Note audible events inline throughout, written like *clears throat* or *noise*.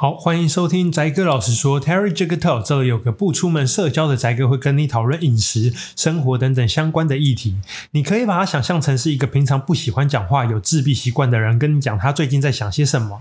好，欢迎收听宅哥老实说，Terry Jigger Talk，这里有个不出门社交的宅哥会跟你讨论饮食、生活等等相关的议题。你可以把它想象成是一个平常不喜欢讲话、有自闭习惯的人，跟你讲他最近在想些什么。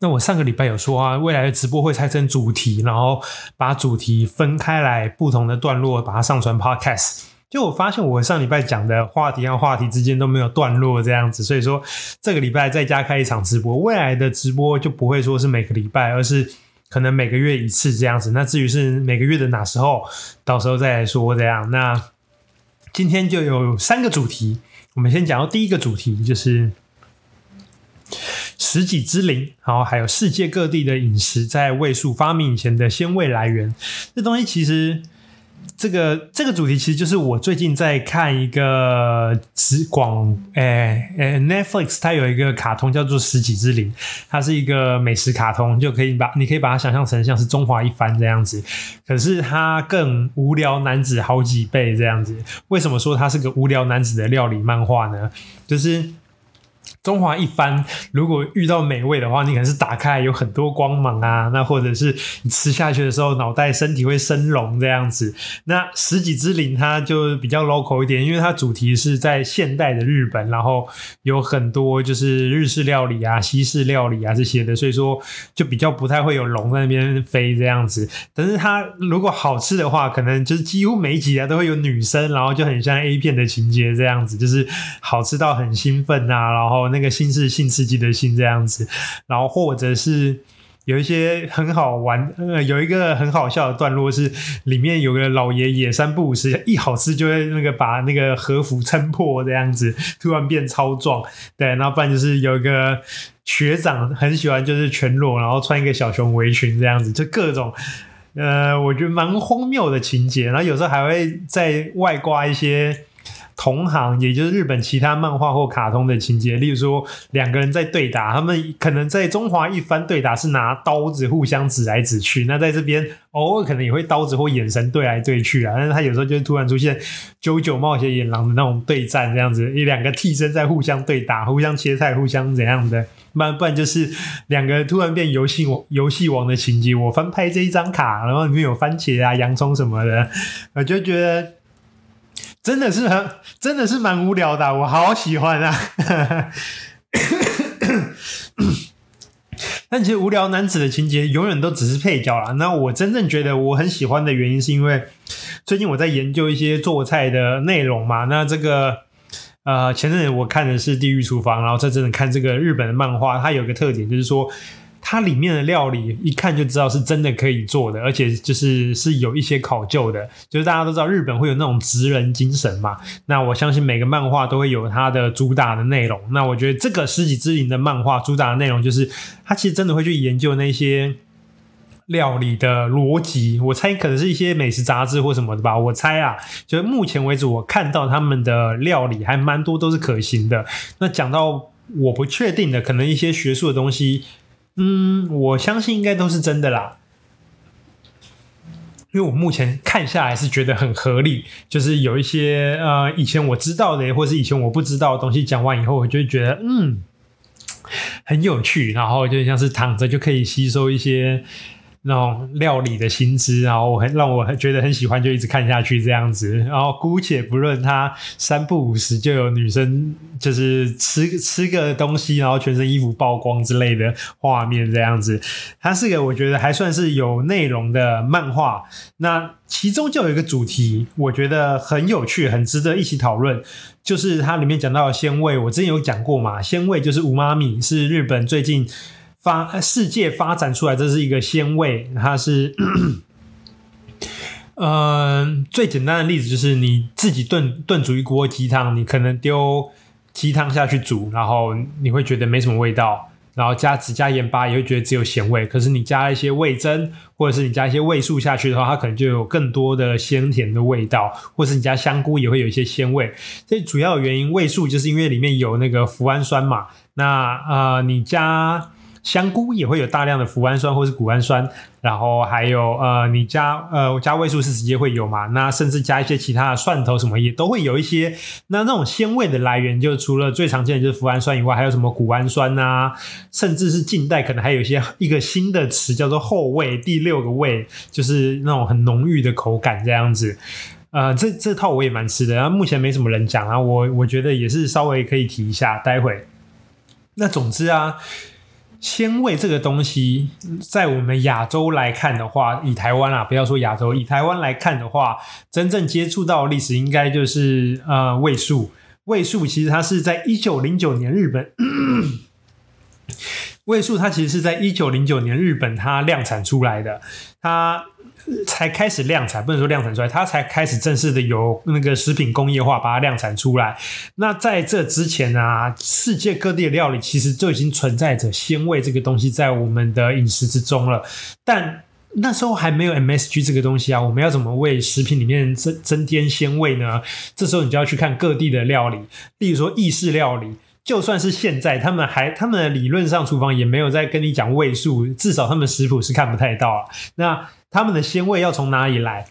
那我上个礼拜有说啊，未来的直播会拆成主题，然后把主题分开来，不同的段落把它上传 Podcast。就我发现，我上礼拜讲的话题和话题之间都没有段落这样子，所以说这个礼拜再加开一场直播，未来的直播就不会说是每个礼拜，而是可能每个月一次这样子。那至于是每个月的哪时候，到时候再来说这样。那今天就有三个主题，我们先讲到第一个主题，就是食戟之灵，然后还有世界各地的饮食在味素发明以前的鲜味来源。这东西其实。这个这个主题其实就是我最近在看一个直广，诶诶，Netflix 它有一个卡通叫做《食戟之灵》，它是一个美食卡通，就可以把你可以把它想象成像是中华一番这样子，可是它更无聊男子好几倍这样子。为什么说它是个无聊男子的料理漫画呢？就是。中华一番，如果遇到美味的话，你可能是打开有很多光芒啊，那或者是你吃下去的时候，脑袋身体会生龙这样子。那十几之灵它就比较 local 一点，因为它主题是在现代的日本，然后有很多就是日式料理啊、西式料理啊这些的，所以说就比较不太会有龙在那边飞这样子。但是它如果好吃的话，可能就是几乎每一集啊都会有女生，然后就很像 A 片的情节这样子，就是好吃到很兴奋啊，然后。那个性是性刺激的性这样子，然后或者是有一些很好玩，呃，有一个很好笑的段落是里面有个老爷爷三不五时一好吃就会那个把那个和服撑破这样子，突然变超壮，对，然后不然就是有一个学长很喜欢就是全裸，然后穿一个小熊围裙这样子，就各种呃，我觉得蛮荒谬的情节，然后有时候还会在外挂一些。同行，也就是日本其他漫画或卡通的情节，例如说两个人在对打，他们可能在中华一番对打是拿刀子互相指来指去，那在这边偶尔可能也会刀子或眼神对来对去啊，但是他有时候就突然出现《九九冒险野狼》的那种对战这样子，一两个替身在互相对打，互相切菜，互相怎样的，不然不然就是两个人突然变游戏王游戏王的情节，我翻拍这一张卡，然后里面有番茄啊、洋葱什么的，我就觉得。真的是很，真的是蛮无聊的，我好喜欢啊！*coughs* 但其实无聊男子的情节永远都只是配角啦。那我真正觉得我很喜欢的原因，是因为最近我在研究一些做菜的内容嘛。那这个呃，前阵子我看的是《地狱厨房》，然后这阵子看这个日本的漫画，它有个特点就是说。它里面的料理一看就知道是真的可以做的，而且就是是有一些考究的。就是大家都知道日本会有那种职人精神嘛，那我相信每个漫画都会有它的主打的内容。那我觉得这个《食戟之灵》的漫画主打的内容就是，它其实真的会去研究那些料理的逻辑。我猜可能是一些美食杂志或什么的吧。我猜啊，就是目前为止我看到他们的料理还蛮多都是可行的。那讲到我不确定的，可能一些学术的东西。嗯，我相信应该都是真的啦，因为我目前看下来是觉得很合理，就是有一些呃以前我知道的，或是以前我不知道的东西讲完以后，我就觉得嗯很有趣，然后就像是躺着就可以吸收一些。那种料理的薪资，然后我很让我很觉得很喜欢，就一直看下去这样子。然后姑且不论他三不五时就有女生就是吃吃个东西，然后全身衣服曝光之类的画面这样子。它是个我觉得还算是有内容的漫画。那其中就有一个主题，我觉得很有趣，很值得一起讨论，就是它里面讲到的鲜味。我之前有讲过嘛，鲜味就是五妈米，是日本最近。发世界发展出来，这是一个鲜味，它是，嗯、呃，最简单的例子就是你自己炖炖煮一锅鸡汤，你可能丢鸡汤下去煮，然后你会觉得没什么味道，然后加只加盐巴也会觉得只有咸味。可是你加一些味噌，或者是你加一些味素下去的话，它可能就有更多的鲜甜的味道，或是你加香菇也会有一些鲜味。这主要原因，味素就是因为里面有那个脯氨酸嘛。那呃，你加香菇也会有大量的脯氨酸或是谷氨酸，然后还有呃，你加呃加味素是直接会有嘛？那甚至加一些其他的蒜头什么也都会有一些。那那种鲜味的来源，就除了最常见的就是脯氨酸以外，还有什么谷氨酸啊？甚至是近代可能还有一些一个新的词叫做后味，第六个味就是那种很浓郁的口感这样子。呃，这这套我也蛮吃的，然后目前没什么人讲啊，我我觉得也是稍微可以提一下，待会。那总之啊。鲜味这个东西，在我们亚洲来看的话，以台湾啊，不要说亚洲，以台湾来看的话，真正接触到历史应该就是呃味素。味素其实它是在一九零九年日本，味素它其实是在一九零九年日本它量产出来的，它。才开始量产，不能说量产出来，它才开始正式的由那个食品工业化把它量产出来。那在这之前啊，世界各地的料理其实就已经存在着鲜味这个东西在我们的饮食之中了。但那时候还没有 MSG 这个东西啊，我们要怎么为食品里面增增添鲜味呢？这时候你就要去看各地的料理，例如说意式料理。就算是现在，他们还他们的理论上厨房也没有在跟你讲味素，至少他们食谱是看不太到啊。那他们的鲜味要从哪里来？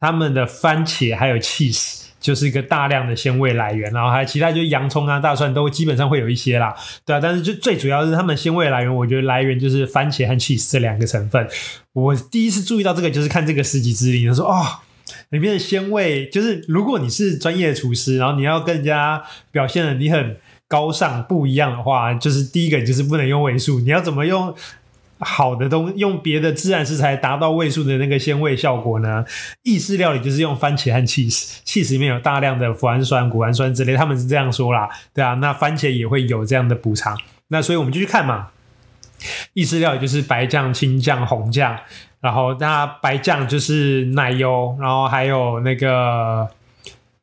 他们的番茄还有 cheese 就是一个大量的鲜味来源，然后还有其他就是洋葱啊、大蒜都基本上会有一些啦，对啊。但是就最主要是他们鲜味来源，我觉得来源就是番茄和 cheese 这两个成分。我第一次注意到这个，就是看这个食戟之灵，他说哦，里面的鲜味就是如果你是专业厨师，然后你要跟人家表现的你很。高尚不一样的话，就是第一个就是不能用味素。你要怎么用好的东，用别的自然食材达到味素的那个鲜味效果呢？意式料理就是用番茄和 cheese，cheese 里面有大量的脯氨酸、谷氨酸之类，他们是这样说啦，对啊，那番茄也会有这样的补偿。那所以我们就去看嘛，意式料理就是白酱、青酱、红酱，然后那白酱就是奶油，然后还有那个。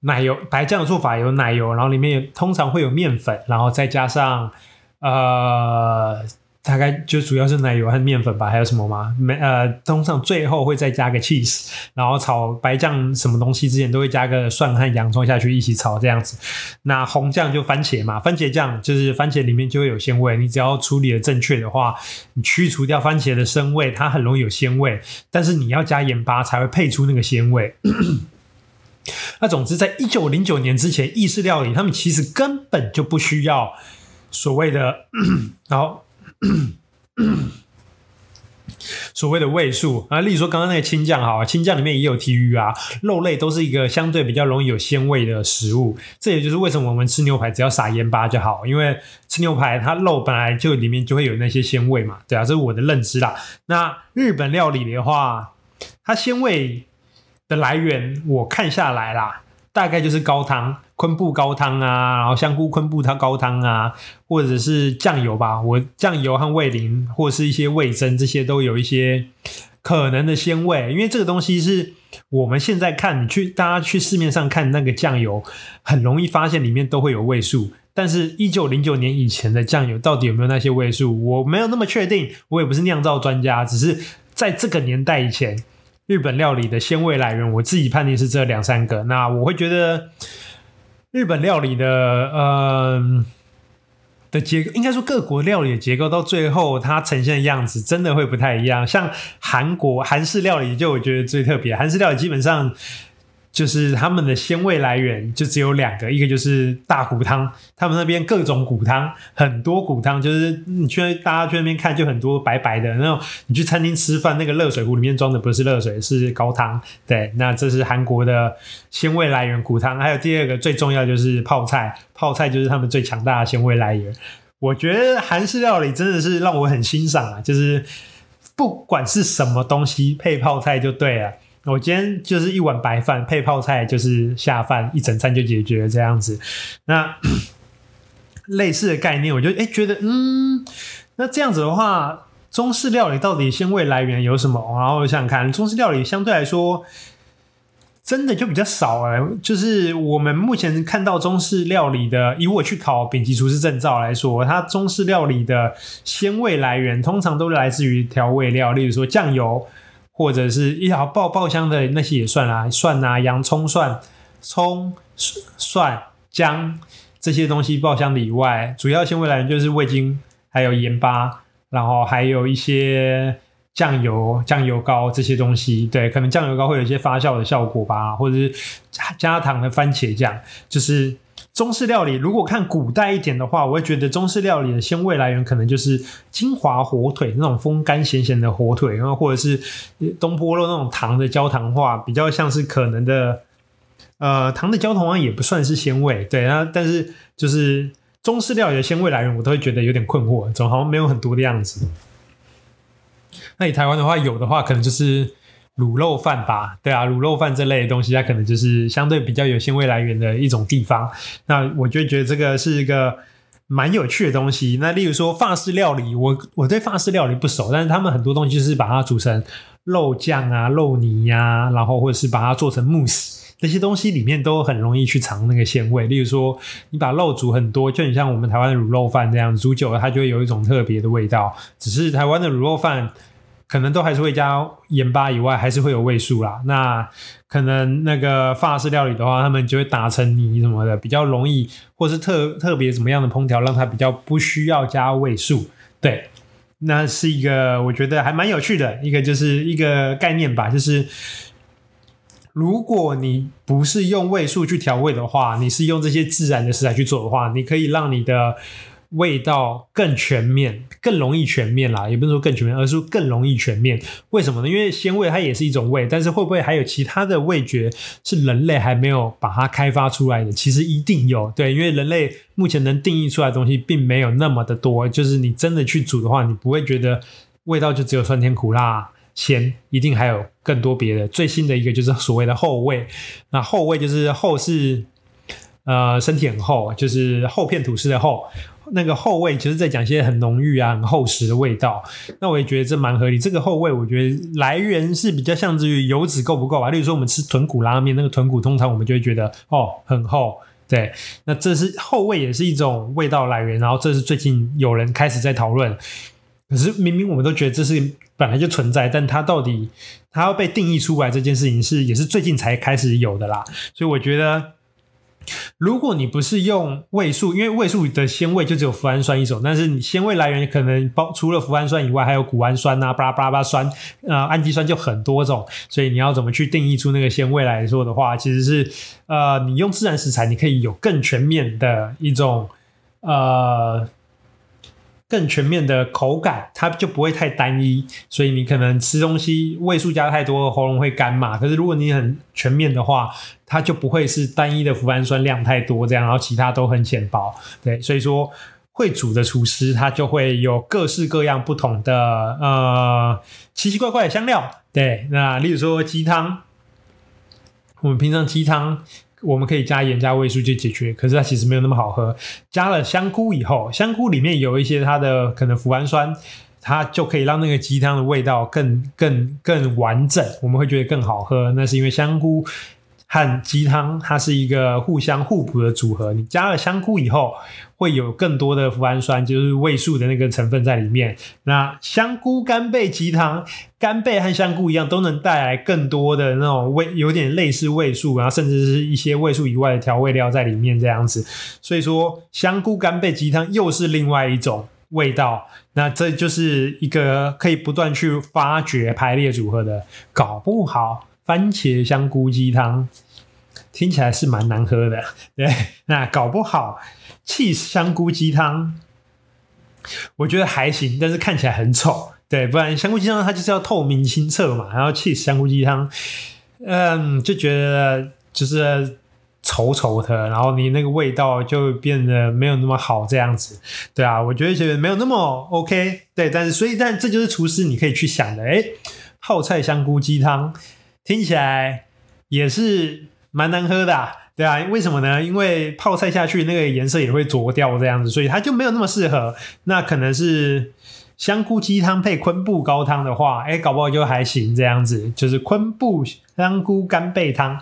奶油白酱的做法有奶油，然后里面通常会有面粉，然后再加上呃，大概就主要是奶油和面粉吧，还有什么吗？没呃，通常最后会再加个 cheese，然后炒白酱什么东西之前都会加个蒜和洋葱下去一起炒这样子。那红酱就番茄嘛，番茄酱就是番茄里面就会有鲜味，你只要处理的正确的话，你去除掉番茄的生味，它很容易有鲜味，但是你要加盐巴才会配出那个鲜味。那总之，在一九零九年之前，意式料理他们其实根本就不需要所谓的，*coughs* 然后 *coughs* 所谓的味素啊，例如说刚刚那个青酱，哈，青酱里面也有提鱼啊，肉类都是一个相对比较容易有鲜味的食物。这也就是为什么我们吃牛排只要撒盐巴就好，因为吃牛排它肉本来就里面就会有那些鲜味嘛，对啊，这是我的认知啦。那日本料理的话，它鲜味。的来源我看下来啦，大概就是高汤、昆布高汤啊，然后香菇昆布汤高汤啊，或者是酱油吧。我酱油和味淋，或是一些味噌，这些都有一些可能的鲜味。因为这个东西是我们现在看，你去大家去市面上看那个酱油，很容易发现里面都会有味素。但是，一九零九年以前的酱油到底有没有那些味素，我没有那么确定。我也不是酿造专家，只是在这个年代以前。日本料理的鲜味来源，我自己判定是这两三个。那我会觉得，日本料理的呃的结构，应该说各国料理的结构，到最后它呈现的样子，真的会不太一样。像韩国韩式料理，就我觉得最特别，韩式料理基本上。就是他们的鲜味来源就只有两个，一个就是大骨汤，他们那边各种骨汤，很多骨汤，就是你去大家去那边看，就很多白白的那种。你去餐厅吃饭，那个热水壶里面装的不是热水，是高汤。对，那这是韩国的鲜味来源，骨汤。还有第二个最重要就是泡菜，泡菜就是他们最强大的鲜味来源。我觉得韩式料理真的是让我很欣赏啊，就是不管是什么东西配泡菜就对了。我今天就是一碗白饭配泡菜，就是下饭一整餐就解决了这样子。那 *clears throat* 类似的概念，我就诶觉得，嗯，那这样子的话，中式料理到底鲜味来源有什么？然后我想想看，中式料理相对来说真的就比较少哎。就是我们目前看到中式料理的，以我去考丙级厨师证照来说，它中式料理的鲜味来源通常都来自于调味料，例如说酱油。或者是一条爆爆香的那些也算啦，蒜啊、洋葱、蒜、葱、蒜、姜这些东西爆香的以外，主要鲜味来源就是味精，还有盐巴，然后还有一些酱油、酱油膏这些东西。对，可能酱油膏会有一些发酵的效果吧，或者是加糖的番茄酱，就是。中式料理，如果看古代一点的话，我会觉得中式料理的鲜味来源可能就是金华火腿那种风干咸咸的火腿，然后或者是东坡肉那种糖的焦糖化，比较像是可能的。呃，糖的焦糖化也不算是鲜味，对啊，但是就是中式料理的鲜味来源，我都会觉得有点困惑，总好像没有很多的样子。那你台湾的话，有的话可能就是。卤肉饭吧，对啊，卤肉饭这类的东西，它可能就是相对比较有鲜味来源的一种地方。那我就觉得这个是一个蛮有趣的东西。那例如说法式料理，我我对法式料理不熟，但是他们很多东西就是把它煮成肉酱啊、肉泥呀、啊，然后或者是把它做成慕斯，这些东西里面都很容易去藏那个鲜味。例如说，你把肉煮很多，就很像我们台湾的卤肉饭这样，煮久了它就会有一种特别的味道。只是台湾的卤肉饭。可能都还是会加盐巴以外，还是会有味素啦。那可能那个法式料理的话，他们就会打成泥什么的，比较容易，或是特特别怎么样的烹调，让它比较不需要加味素。对，那是一个我觉得还蛮有趣的一个，就是一个概念吧。就是如果你不是用味素去调味的话，你是用这些自然的食材去做的话，你可以让你的。味道更全面，更容易全面啦，也不是说更全面，而是更容易全面。为什么呢？因为鲜味它也是一种味，但是会不会还有其他的味觉是人类还没有把它开发出来的？其实一定有，对，因为人类目前能定义出来的东西并没有那么的多。就是你真的去煮的话，你不会觉得味道就只有酸甜苦辣咸，一定还有更多别的。最新的一个就是所谓的后味，那后味就是后是呃身体很厚，就是厚片吐司的厚。那个后味，其实在讲一些很浓郁啊、很厚实的味道。那我也觉得这蛮合理。这个后味，我觉得来源是比较像至于油脂够不够吧。例如说，我们吃豚骨拉面，那个豚骨通常我们就会觉得哦很厚。对，那这是后味，也是一种味道来源。然后这是最近有人开始在讨论。可是明明我们都觉得这是本来就存在，但它到底它要被定义出来这件事情是也是最近才开始有的啦。所以我觉得。如果你不是用味素，因为味素的鲜味就只有脯氨酸一种，但是你鲜味来源可能包除了脯氨酸以外，还有谷氨酸啊、巴拉巴拉巴酸，呃，氨基酸就很多种，所以你要怎么去定义出那个鲜味来说的话，其实是呃，你用自然食材，你可以有更全面的一种呃。更全面的口感，它就不会太单一，所以你可能吃东西味素加太多，喉咙会干嘛。可是如果你很全面的话，它就不会是单一的脯氨酸量太多这样，然后其他都很浅薄。对，所以说会煮的厨师他就会有各式各样不同的呃奇奇怪怪的香料。对，那例如说鸡汤，我们平常鸡汤。我们可以加盐加味素就解决，可是它其实没有那么好喝。加了香菇以后，香菇里面有一些它的可能脯氨酸，它就可以让那个鸡汤的味道更更更完整，我们会觉得更好喝。那是因为香菇。和鸡汤，它是一个互相互补的组合。你加了香菇以后，会有更多的脯氨酸，就是味素的那个成分在里面。那香菇干贝鸡汤，干贝和香菇一样，都能带来更多的那种味，有点类似味素，然后甚至是一些味素以外的调味料在里面这样子。所以说，香菇干贝鸡汤又是另外一种味道。那这就是一个可以不断去发掘排列组合的，搞不好。番茄香菇鸡汤听起来是蛮难喝的，*laughs* 对，那搞不好 cheese 香菇鸡汤，我觉得还行，但是看起来很丑，对，不然香菇鸡汤它就是要透明清澈嘛，然后 cheese 香菇鸡汤，嗯，就觉得就是丑丑的，然后你那个味道就变得没有那么好，这样子，对啊，我觉得觉得没有那么 OK，对，但是所以但这就是厨师你可以去想的，诶，泡菜香菇鸡汤。听起来也是蛮难喝的啊，对啊，为什么呢？因为泡菜下去那个颜色也会浊掉这样子，所以它就没有那么适合。那可能是香菇鸡汤配昆布高汤的话，哎，搞不好就还行这样子。就是昆布香菇干贝汤，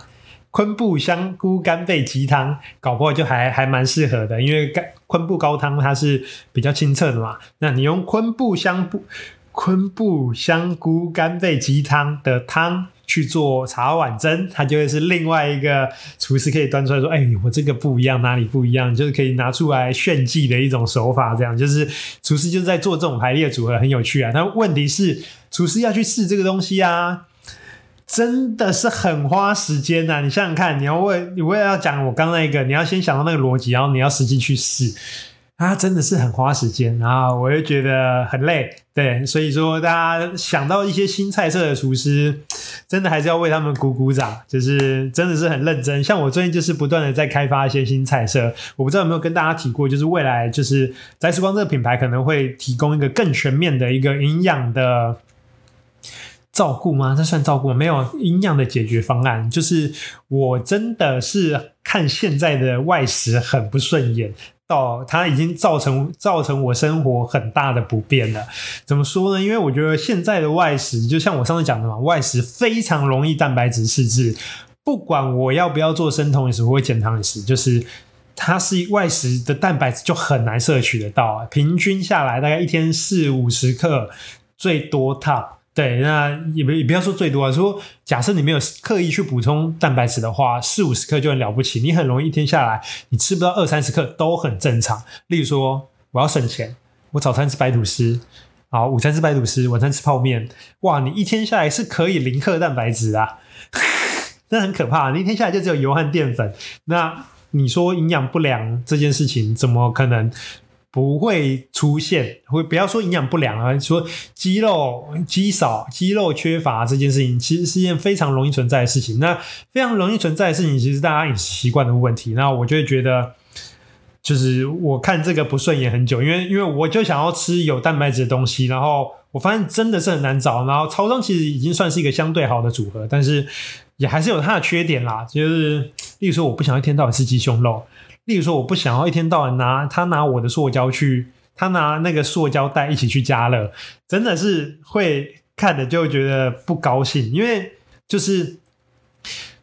昆布香菇干贝鸡汤，搞不好就还还蛮适合的。因为干昆布高汤它是比较清澈的嘛，那你用昆布香菇昆布香菇干贝鸡汤的汤。去做茶碗蒸，它就会是另外一个厨师可以端出来说：“哎，我这个不一样，哪里不一样？”就是可以拿出来炫技的一种手法。这样就是厨师就是在做这种排列组合，很有趣啊。但问题是，厨师要去试这个东西啊。真的是很花时间呐、啊！你想想看，你要为你为了要讲我刚那个，你要先想到那个逻辑，然后你要实际去试，啊，真的是很花时间，然后我又觉得很累，对，所以说大家想到一些新菜色的厨师，真的还是要为他们鼓鼓掌，就是真的是很认真。像我最近就是不断的在开发一些新菜色，我不知道有没有跟大家提过，就是未来就是宅时光这个品牌可能会提供一个更全面的一个营养的。照顾吗？这算照顾吗？没有营养的解决方案，就是我真的是看现在的外食很不顺眼，到它已经造成造成我生活很大的不便了。怎么说呢？因为我觉得现在的外食，就像我上次讲的嘛，外食非常容易蛋白质失智。不管我要不要做生酮饮食或减糖饮食，就是它是外食的蛋白质就很难摄取得到啊。平均下来大概一天四五十克，最多它。对，那也不也不要说最多啊，说假设你没有刻意去补充蛋白质的话，四五十克就很了不起。你很容易一天下来，你吃不到二三十克都很正常。例如说，我要省钱，我早餐吃白吐司，好，午餐吃白吐司，晚餐吃泡面，哇，你一天下来是可以零克蛋白质啊，*laughs* 那很可怕。你一天下来就只有油和淀粉，那你说营养不良这件事情怎么可能？不会出现，会不要说营养不良啊，说肌肉肌少、肌肉缺乏这件事情，其实是一件非常容易存在的事情。那非常容易存在的事情，其实大家饮食习惯的问题。那我就会觉得，就是我看这个不顺眼很久，因为因为我就想要吃有蛋白质的东西，然后我发现真的是很难找。然后超商其实已经算是一个相对好的组合，但是也还是有它的缺点啦。就是例如说，我不想一天到晚吃鸡胸肉。例如说，我不想要一天到晚拿他拿我的塑胶去，他拿那个塑胶袋一起去加热，真的是会看着就觉得不高兴，因为就是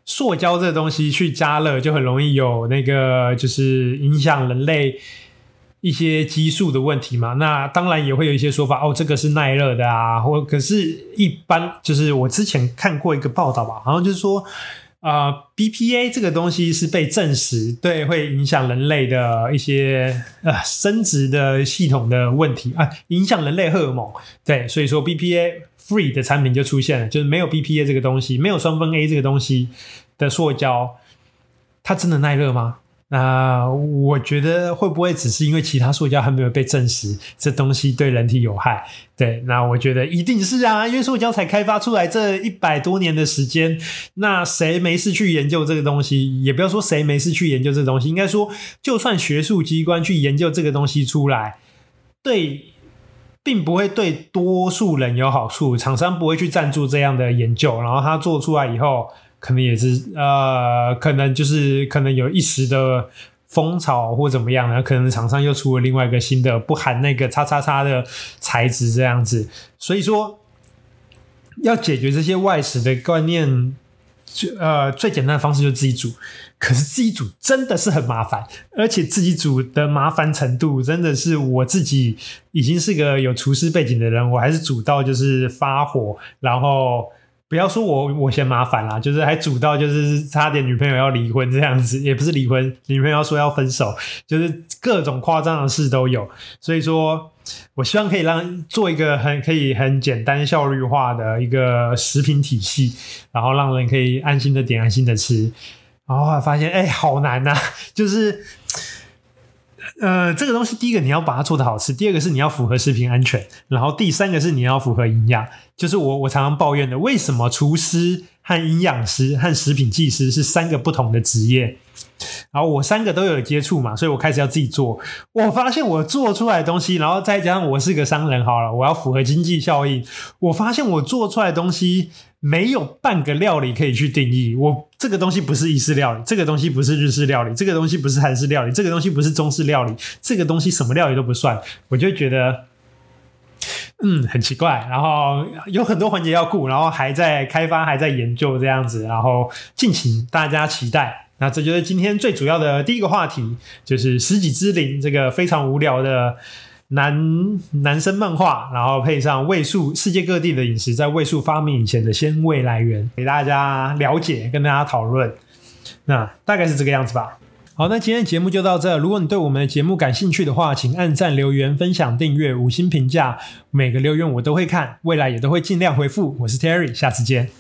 塑胶这东西去加热就很容易有那个就是影响人类一些激素的问题嘛。那当然也会有一些说法，哦，这个是耐热的啊，或可是一般就是我之前看过一个报道吧，好像就是说。啊、，BPA 这个东西是被证实对会影响人类的一些呃生殖的系统的问题啊，影响人类荷尔蒙。对，所以说 BPA free 的产品就出现了，就是没有 BPA 这个东西，没有双酚 A 这个东西的塑胶，它真的耐热吗？那我觉得会不会只是因为其他塑胶还没有被证实这东西对人体有害？对，那我觉得一定是啊，因为塑胶才开发出来这一百多年的时间，那谁没事去研究这个东西？也不要说谁没事去研究这个东西，应该说就算学术机关去研究这个东西出来，对，并不会对多数人有好处，厂商不会去赞助这样的研究，然后他做出来以后。可能也是呃，可能就是可能有一时的风潮或怎么样呢？可能厂商又出了另外一个新的不含那个叉叉叉的材质这样子。所以说，要解决这些外食的观念，就呃最简单的方式就是自己煮。可是自己煮真的是很麻烦，而且自己煮的麻烦程度真的是我自己已经是个有厨师背景的人，我还是煮到就是发火，然后。不要说我我嫌麻烦啦，就是还煮到就是差点女朋友要离婚这样子，也不是离婚，女朋友说要分手，就是各种夸张的事都有。所以说，我希望可以让做一个很可以很简单效率化的一个食品体系，然后让人可以安心的点，安心的吃。然后发现，哎、欸，好难呐、就是。呃，这个东西，第一个你要把它做的好吃，第二个是你要符合食品安全，然后第三个是你要符合营养。就是我我常常抱怨的，为什么厨师和营养师和食品技师是三个不同的职业？然后我三个都有接触嘛，所以我开始要自己做。我发现我做出来的东西，然后再加上我是个商人，好了，我要符合经济效益。我发现我做出来的东西。没有半个料理可以去定义，我这个东西不是意式料理，这个东西不是日式料理，这个东西不是韩式料理，这个东西不是中式料理，这个东西什么料理都不算，我就觉得，嗯，很奇怪。然后有很多环节要顾，然后还在开发，还在研究这样子，然后敬请大家期待。那这就是今天最主要的第一个话题，就是食戟之灵这个非常无聊的。男男生漫画，然后配上位数世界各地的饮食，在位数发明以前的鲜味来源，给大家了解，跟大家讨论。那大概是这个样子吧。好，那今天节目就到这。如果你对我们的节目感兴趣的话，请按赞、留言、分享、订阅、五星评价，每个留言我都会看，未来也都会尽量回复。我是 Terry，下次见。